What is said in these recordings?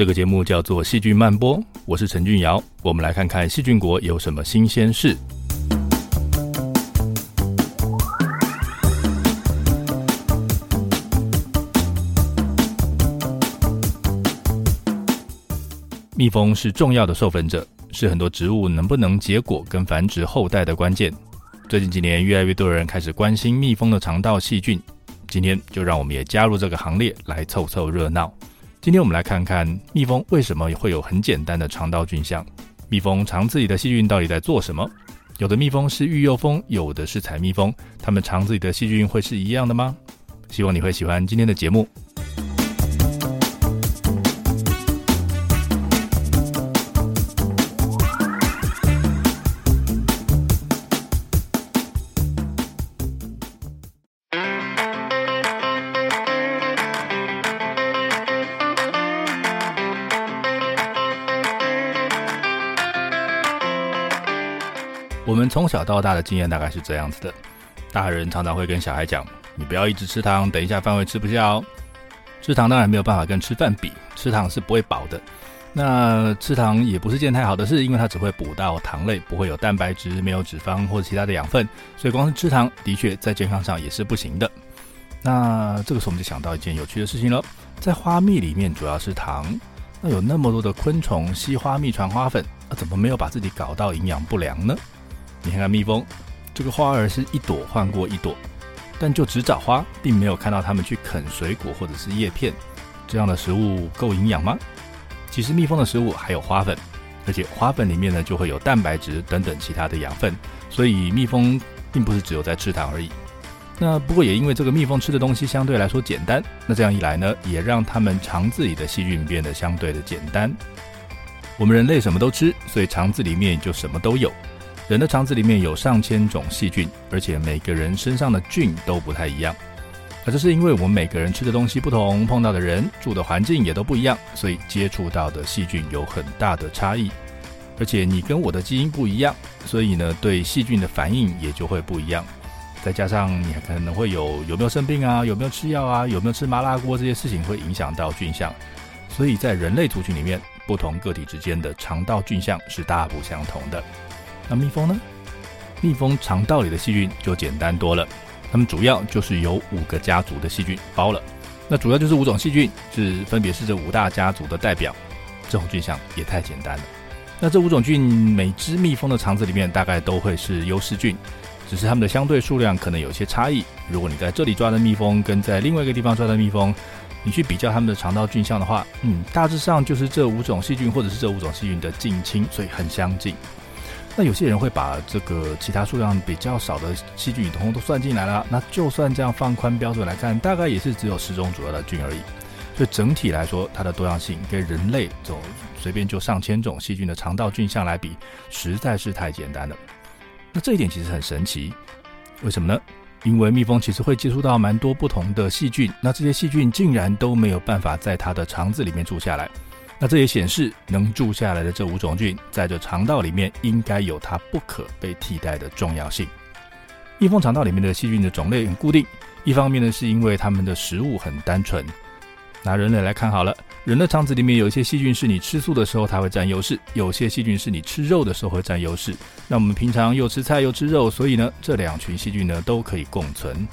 这个节目叫做《细菌曼波》，我是陈俊尧，我们来看看细菌国有什么新鲜事。蜜蜂是重要的授粉者，是很多植物能不能结果跟繁殖后代的关键。最近几年，越来越多人开始关心蜜蜂的肠道细菌。今天就让我们也加入这个行列，来凑凑热闹。今天我们来看看蜜蜂为什么会有很简单的肠道菌相。蜜蜂肠子里的细菌到底在做什么？有的蜜蜂是育幼蜂，有的是采蜜蜂，它们肠子里的细菌会是一样的吗？希望你会喜欢今天的节目。我们从小到大的经验大概是这样子的：大人常常会跟小孩讲，你不要一直吃糖，等一下饭会吃不下哦。吃糖当然没有办法跟吃饭比，吃糖是不会饱的。那吃糖也不是件太好的事，因为它只会补到糖类，不会有蛋白质，没有脂肪或者其他的养分，所以光是吃糖的确在健康上也是不行的。那这个时候我们就想到一件有趣的事情了，在花蜜里面主要是糖，那有那么多的昆虫吸花蜜传花粉，那怎么没有把自己搞到营养不良呢？你看看蜜蜂，这个花儿是一朵换过一朵，但就只找花，并没有看到它们去啃水果或者是叶片。这样的食物够营养吗？其实蜜蜂的食物还有花粉，而且花粉里面呢就会有蛋白质等等其他的养分，所以蜜蜂并不是只有在吃糖而已。那不过也因为这个蜜蜂吃的东西相对来说简单，那这样一来呢，也让它们肠子里的细菌变得相对的简单。我们人类什么都吃，所以肠子里面就什么都有。人的肠子里面有上千种细菌，而且每个人身上的菌都不太一样。而这是因为我们每个人吃的东西不同，碰到的人住的环境也都不一样，所以接触到的细菌有很大的差异。而且你跟我的基因不一样，所以呢，对细菌的反应也就会不一样。再加上你可能会有有没有生病啊，有没有吃药啊，有没有吃麻辣锅这些事情会影响到菌相。所以在人类族群里面，不同个体之间的肠道菌相是大不相同的。那蜜蜂呢？蜜蜂肠道里的细菌就简单多了，它们主要就是由五个家族的细菌包了。那主要就是五种细菌，是分别是这五大家族的代表。这种菌相也太简单了。那这五种菌，每只蜜蜂的肠子里面大概都会是优势菌，只是它们的相对数量可能有些差异。如果你在这里抓的蜜蜂跟在另外一个地方抓的蜜蜂，你去比较它们的肠道菌相的话，嗯，大致上就是这五种细菌或者是这五种细菌的近亲，所以很相近。那有些人会把这个其他数量比较少的细菌统统都算进来了。那就算这样放宽标准来看，大概也是只有十种左右的菌而已。所以整体来说，它的多样性跟人类这种随便就上千种细菌的肠道菌相来比，实在是太简单了。那这一点其实很神奇，为什么呢？因为蜜蜂其实会接触到蛮多不同的细菌，那这些细菌竟然都没有办法在它的肠子里面住下来。那这也显示，能住下来的这五种菌，在这肠道里面应该有它不可被替代的重要性。蜜蜂肠道里面的细菌的种类很固定，一方面呢是因为它们的食物很单纯。拿人类来看好了，人的肠子里面有一些细菌是你吃素的时候它会占优势，有些细菌是你吃肉的时候会占优势。那我们平常又吃菜又吃肉，所以呢这两群细菌呢都可以共存。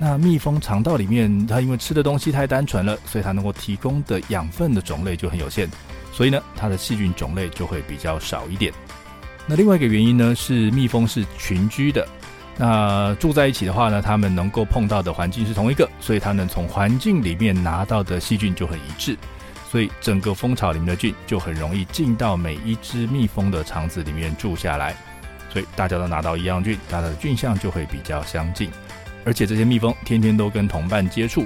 那蜜蜂肠道里面，它因为吃的东西太单纯了，所以它能够提供的养分的种类就很有限，所以呢，它的细菌种类就会比较少一点。那另外一个原因呢，是蜜蜂是群居的，那住在一起的话呢，它们能够碰到的环境是同一个，所以它能从环境里面拿到的细菌就很一致，所以整个蜂巢里面的菌就很容易进到每一只蜜蜂的肠子里面住下来，所以大家都拿到一样菌，它的菌相就会比较相近。而且这些蜜蜂天天都跟同伴接触，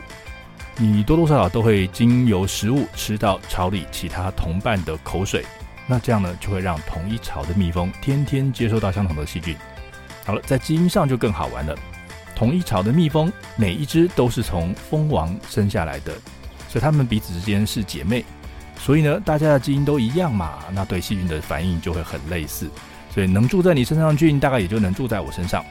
你多多少少都会经由食物吃到巢里其他同伴的口水，那这样呢就会让同一巢的蜜蜂天天接收到相同的细菌。好了，在基因上就更好玩了，同一巢的蜜蜂每一只都是从蜂王生下来的，所以它们彼此之间是姐妹，所以呢大家的基因都一样嘛，那对细菌的反应就会很类似，所以能住在你身上的菌大概也就能住在我身上。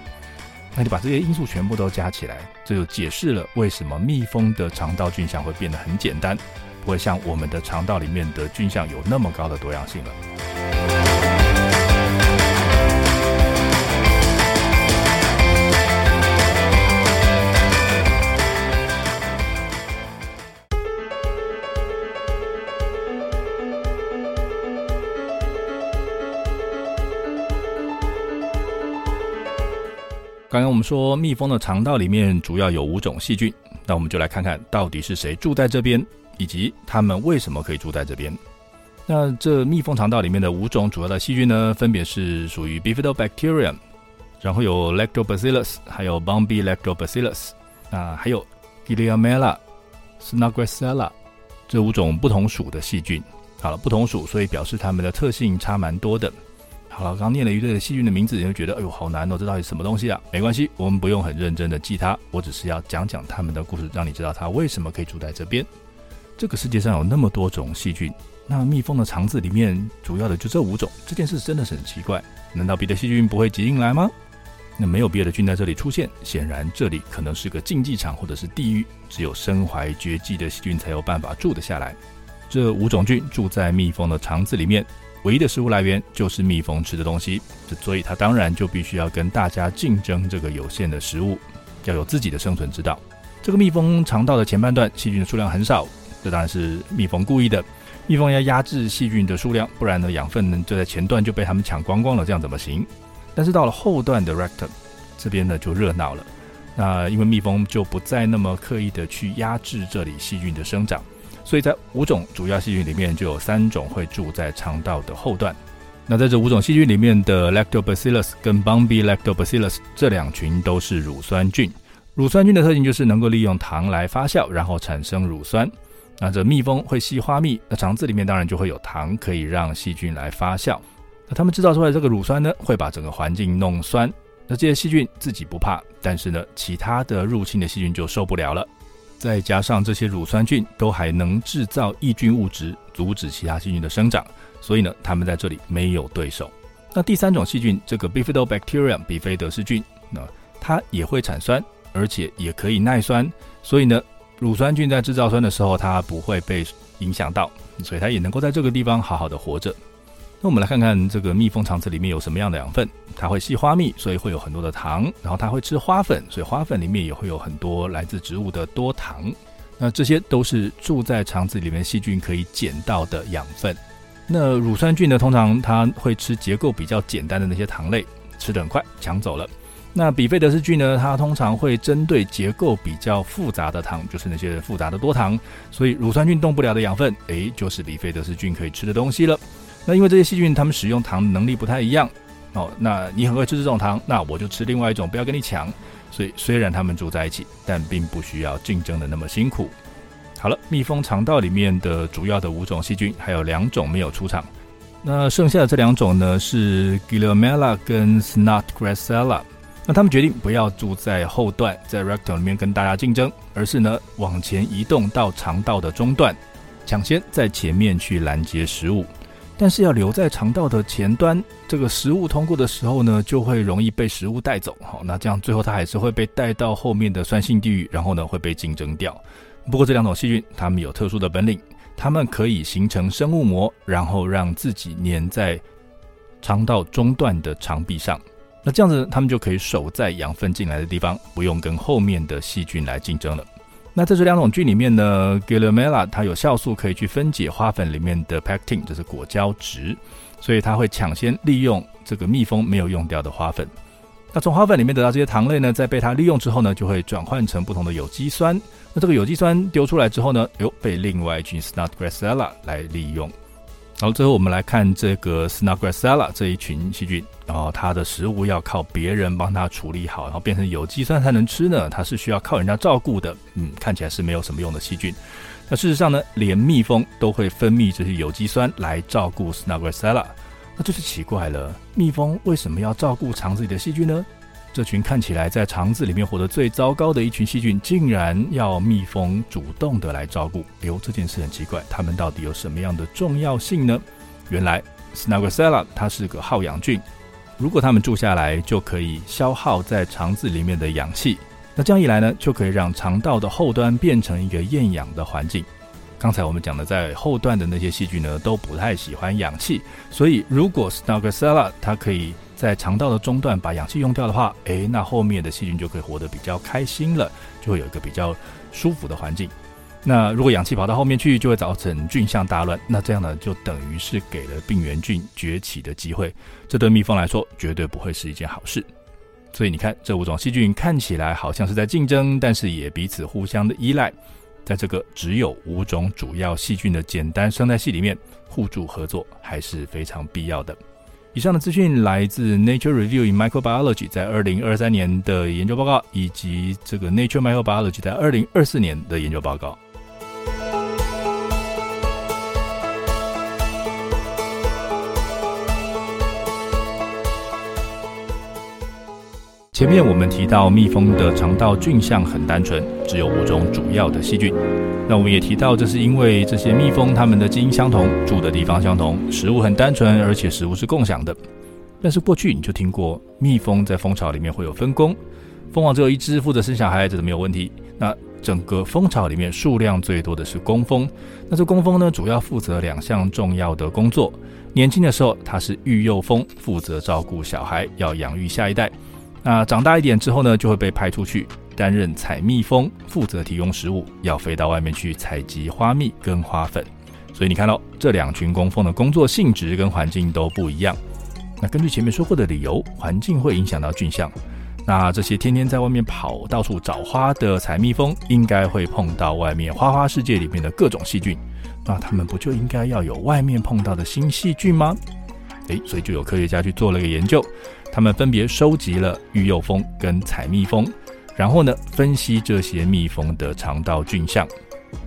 那你把这些因素全部都加起来，这就解释了为什么蜜蜂的肠道菌相会变得很简单。不会像我们的肠道里面的菌相有那么高的多样性了。说，蜜蜂的肠道里面主要有五种细菌，那我们就来看看到底是谁住在这边，以及它们为什么可以住在这边。那这蜜蜂肠道里面的五种主要的细菌呢，分别是属于 Bifidobacterium，然后有 Lactobacillus，还有 Bombilactobacillus，啊，还有 Gillenormella、Snagressella，这五种不同属的细菌。好了，不同属，所以表示它们的特性差蛮多的。好了，刚念了一堆的细菌的名字，你会觉得哎呦好难哦，这到底什么东西啊？没关系，我们不用很认真的记它，我只是要讲讲他们的故事，让你知道它为什么可以住在这边。这个世界上有那么多种细菌，那蜜蜂的肠子里面主要的就这五种，这件事真的很奇怪。难道别的细菌不会挤进来吗？那没有别的菌在这里出现，显然这里可能是个竞技场或者是地狱，只有身怀绝技的细菌才有办法住得下来。这五种菌住在蜜蜂的肠子里面。唯一的食物来源就是蜜蜂吃的东西，所以它当然就必须要跟大家竞争这个有限的食物，要有自己的生存之道。这个蜜蜂肠道的前半段细菌的数量很少，这当然是蜜蜂故意的。蜜蜂要压制细菌的数量，不然呢养分呢就在前段就被他们抢光光了，这样怎么行？但是到了后段的 rectum 这边呢就热闹了，那因为蜜蜂就不再那么刻意的去压制这里细菌的生长。所以在五种主要细菌里面，就有三种会住在肠道的后段。那在这五种细菌里面的 Lactobacillus 跟 Bombilactobacillus 这两群都是乳酸菌。乳酸菌的特性就是能够利用糖来发酵，然后产生乳酸。那这蜜蜂会吸花蜜，那肠子里面当然就会有糖，可以让细菌来发酵。那它们制造出来的这个乳酸呢，会把整个环境弄酸。那这些细菌自己不怕，但是呢，其他的入侵的细菌就受不了了。再加上这些乳酸菌都还能制造抑菌物质，阻止其他细菌的生长，所以呢，它们在这里没有对手。那第三种细菌，这个 Bifidobacterium 比菲德氏菌，那它也会产酸，而且也可以耐酸，所以呢，乳酸菌在制造酸的时候，它不会被影响到，所以它也能够在这个地方好好的活着。那我们来看看这个蜜蜂肠子里面有什么样的养分。它会吸花蜜，所以会有很多的糖。然后它会吃花粉，所以花粉里面也会有很多来自植物的多糖。那这些都是住在肠子里面细菌可以捡到的养分。那乳酸菌呢，通常它会吃结构比较简单的那些糖类，吃得很快，抢走了。那比菲德氏菌呢，它通常会针对结构比较复杂的糖，就是那些复杂的多糖。所以乳酸菌动不了的养分，诶，就是比菲德氏菌可以吃的东西了。那因为这些细菌，它们使用糖的能力不太一样哦。那你很会吃这种糖，那我就吃另外一种，不要跟你抢。所以虽然它们住在一起，但并不需要竞争的那么辛苦。好了，蜜蜂肠道里面的主要的五种细菌，还有两种没有出场。那剩下的这两种呢，是 Gillomella 跟 Snodgrassella。那他们决定不要住在后段，在 rectum 里面跟大家竞争，而是呢往前移动到肠道的中段，抢先在前面去拦截食物。但是要留在肠道的前端，这个食物通过的时候呢，就会容易被食物带走。好，那这样最后它还是会被带到后面的酸性地狱，然后呢会被竞争掉。不过这两种细菌，它们有特殊的本领，它们可以形成生物膜，然后让自己粘在肠道中段的肠壁上。那这样子，它们就可以守在养分进来的地方，不用跟后面的细菌来竞争了。那在这两种菌里面呢，Gillenormella 它有酵素可以去分解花粉里面的 pectin，这是果胶质，所以它会抢先利用这个蜜蜂没有用掉的花粉。那从花粉里面得到这些糖类呢，在被它利用之后呢，就会转换成不同的有机酸。那这个有机酸丢出来之后呢，哟，被另外一群 Snodgrassella 来利用。然后最后我们来看这个 Snagrasella 这一群细菌，然后它的食物要靠别人帮它处理好，然后变成有机酸才能吃呢。它是需要靠人家照顾的，嗯，看起来是没有什么用的细菌。那事实上呢，连蜜蜂都会分泌这些有机酸来照顾 Snagrasella，那就是奇怪了，蜜蜂为什么要照顾肠子里的细菌呢？这群看起来在肠子里面活得最糟糕的一群细菌，竟然要蜜蜂主动的来照顾。哎呦，这件事很奇怪，它们到底有什么样的重要性呢？原来，Snagaella 它是个耗氧菌，如果它们住下来，就可以消耗在肠子里面的氧气。那这样一来呢，就可以让肠道的后端变成一个厌氧的环境。刚才我们讲的在后段的那些细菌呢，都不太喜欢氧气，所以如果 Snargacella 它可以在肠道的中段把氧气用掉的话，诶，那后面的细菌就可以活得比较开心了，就会有一个比较舒服的环境。那如果氧气跑到后面去，就会造成菌相大乱，那这样呢，就等于是给了病原菌崛起的机会，这对蜜蜂来说绝对不会是一件好事。所以你看，这五种细菌看起来好像是在竞争，但是也彼此互相的依赖。在这个只有五种主要细菌的简单生态系里面，互助合作还是非常必要的。以上的资讯来自 Nature Review in Microbiology 在二零二三年的研究报告，以及这个 Nature Microbiology 在二零二四年的研究报告。前面我们提到，蜜蜂的肠道菌相很单纯，只有五种主要的细菌。那我们也提到，这是因为这些蜜蜂它们的基因相同，住的地方相同，食物很单纯，而且食物是共享的。但是过去你就听过，蜜蜂在蜂巢里面会有分工，蜂王只有一只负责生小孩，这是没有问题。那整个蜂巢里面数量最多的是工蜂，那这工蜂呢，主要负责两项重要的工作。年轻的时候，它是育幼蜂，负责照顾小孩，要养育下一代。那长大一点之后呢，就会被派出去担任采蜜蜂，负责提供食物，要飞到外面去采集花蜜跟花粉。所以你看到这两群工蜂的工作性质跟环境都不一样。那根据前面说过的理由，环境会影响到菌相。那这些天天在外面跑、到处找花的采蜜蜂，应该会碰到外面花花世界里面的各种细菌。那他们不就应该要有外面碰到的新细菌吗？诶，所以就有科学家去做了个研究。他们分别收集了育幼蜂跟采蜜蜂，然后呢，分析这些蜜蜂的肠道菌相。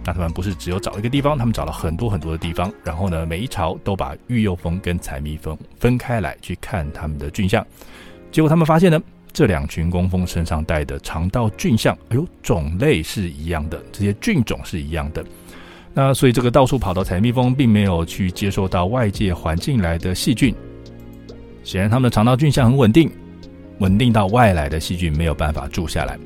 那他们不是只有找一个地方，他们找了很多很多的地方，然后呢，每一巢都把育幼蜂跟采蜜蜂分开来去看他们的菌相。结果他们发现呢，这两群工蜂身上带的肠道菌相，哎呦，种类是一样的，这些菌种是一样的。那所以这个到处跑到采蜜蜂，并没有去接受到外界环境来的细菌。显然，它们的肠道菌相很稳定，稳定到外来的细菌没有办法住下来。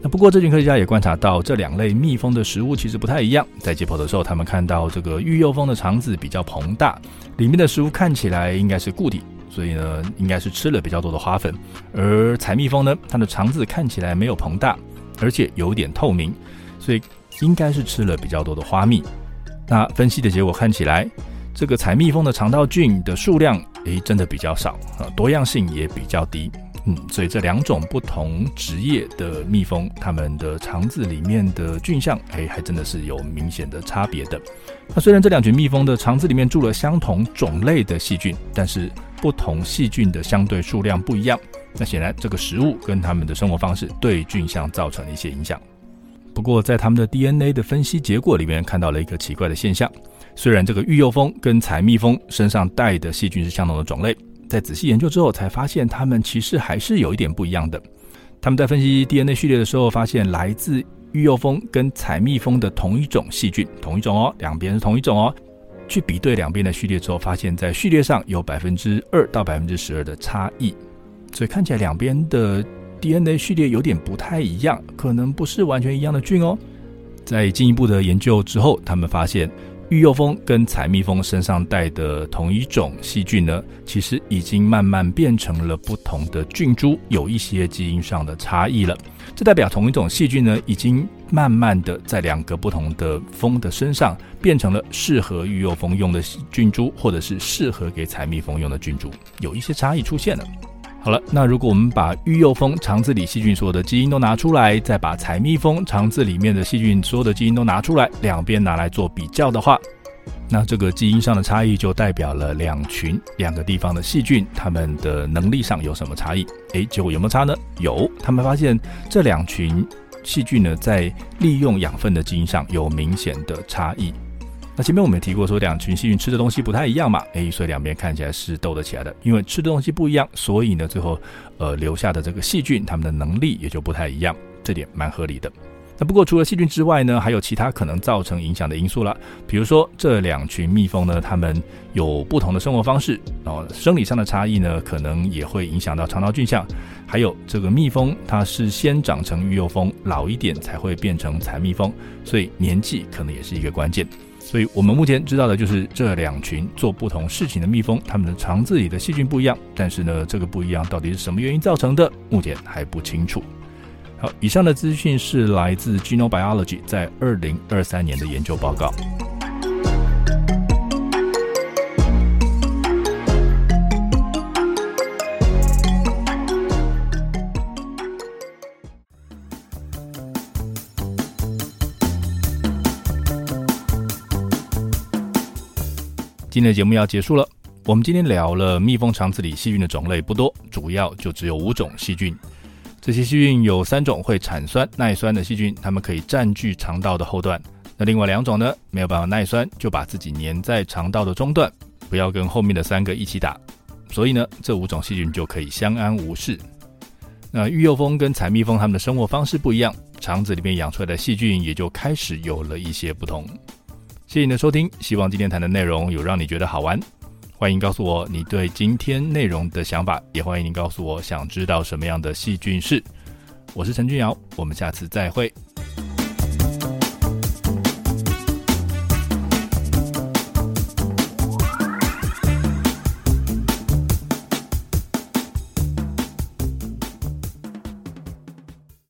那不过，这群科学家也观察到，这两类蜜蜂的食物其实不太一样。在解剖的时候，他们看到这个育幼蜂的肠子比较膨大，里面的食物看起来应该是固体，所以呢，应该是吃了比较多的花粉。而采蜜蜂呢，它的肠子看起来没有膨大，而且有点透明，所以应该是吃了比较多的花蜜。那分析的结果看起来，这个采蜜蜂的肠道菌的数量，诶，真的比较少啊，多样性也比较低。嗯，所以这两种不同职业的蜜蜂，它们的肠子里面的菌相，诶，还真的是有明显的差别的。那虽然这两群蜜蜂的肠子里面住了相同种类的细菌，但是不同细菌的相对数量不一样。那显然，这个食物跟它们的生活方式对菌相造成了一些影响。不过，在他们的 DNA 的分析结果里面，看到了一个奇怪的现象。虽然这个育幼蜂跟采蜜蜂身上带的细菌是相同的种类，在仔细研究之后才发现，它们其实还是有一点不一样的。他们在分析 DNA 序列的时候，发现来自育幼蜂跟采蜜蜂的同一种细菌，同一种哦，两边是同一种哦。去比对两边的序列之后，发现在序列上有百分之二到百分之十二的差异，所以看起来两边的 DNA 序列有点不太一样，可能不是完全一样的菌哦。在进一步的研究之后，他们发现。育幼蜂跟采蜜蜂身上带的同一种细菌呢，其实已经慢慢变成了不同的菌株，有一些基因上的差异了。这代表同一种细菌呢，已经慢慢的在两个不同的蜂的身上变成了适合育幼蜂用的菌株，或者是适合给采蜜蜂用的菌株，有一些差异出现了。好了，那如果我们把育幼蜂肠子里细菌所有的基因都拿出来，再把采蜜蜂肠子里面的细菌所有的基因都拿出来，两边拿来做比较的话，那这个基因上的差异就代表了两群两个地方的细菌，它们的能力上有什么差异？诶，结果有没有差呢？有，他们发现这两群细菌呢，在利用养分的基因上有明显的差异。那前面我们也提过，说两群细菌吃的东西不太一样嘛，诶，所以两边看起来是斗得起来的。因为吃的东西不一样，所以呢，最后呃留下的这个细菌，它们的能力也就不太一样，这点蛮合理的。那不过除了细菌之外呢，还有其他可能造成影响的因素了。比如说这两群蜜蜂呢，它们有不同的生活方式，然后生理上的差异呢，可能也会影响到肠道菌相。还有这个蜜蜂，它是先长成育幼蜂，老一点才会变成采蜜蜂，所以年纪可能也是一个关键。所以我们目前知道的就是这两群做不同事情的蜜蜂，它们的肠子里的细菌不一样。但是呢，这个不一样到底是什么原因造成的，目前还不清楚。好，以上的资讯是来自 Genobiology 在二零二三年的研究报告。今天的节目要结束了。我们今天聊了蜜蜂肠子里细菌的种类不多，主要就只有五种细菌。这些细菌有三种会产酸耐酸的细菌，它们可以占据肠道的后段。那另外两种呢，没有办法耐酸，就把自己粘在肠道的中段，不要跟后面的三个一起打。所以呢，这五种细菌就可以相安无事。那育幼蜂跟采蜜蜂它们的生活方式不一样，肠子里面养出来的细菌也就开始有了一些不同。谢谢你的收听，希望今天谈的内容有让你觉得好玩。欢迎告诉我你对今天内容的想法，也欢迎您告诉我想知道什么样的细菌是。我是陈君尧，我们下次再会。